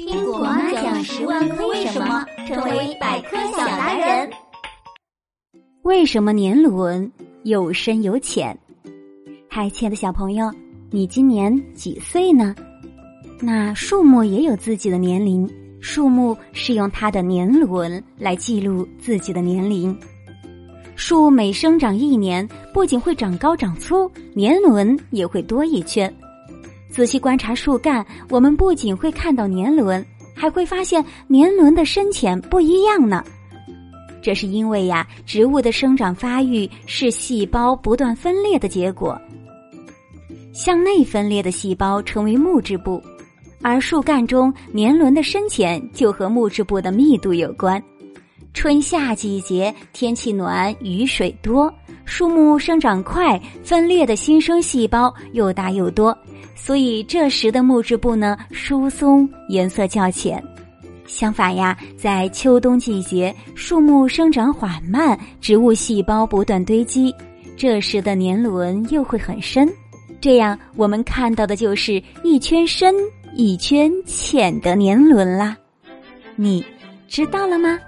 听果妈讲十万个为什么，成为百科小达人。为什么年轮有深有浅？嗨，亲爱的小朋友，你今年几岁呢？那树木也有自己的年龄，树木是用它的年轮来记录自己的年龄。树每生长一年，不仅会长高长粗，年轮也会多一圈。仔细观察树干，我们不仅会看到年轮，还会发现年轮的深浅不一样呢。这是因为呀，植物的生长发育是细胞不断分裂的结果。向内分裂的细胞称为木质部，而树干中年轮的深浅就和木质部的密度有关。春夏季节天气暖，雨水多，树木生长快，分裂的新生细胞又大又多。所以这时的木质部呢疏松，颜色较浅。相反呀，在秋冬季节，树木生长缓慢，植物细胞不断堆积，这时的年轮又会很深。这样我们看到的就是一圈深、一圈浅的年轮啦。你知道了吗？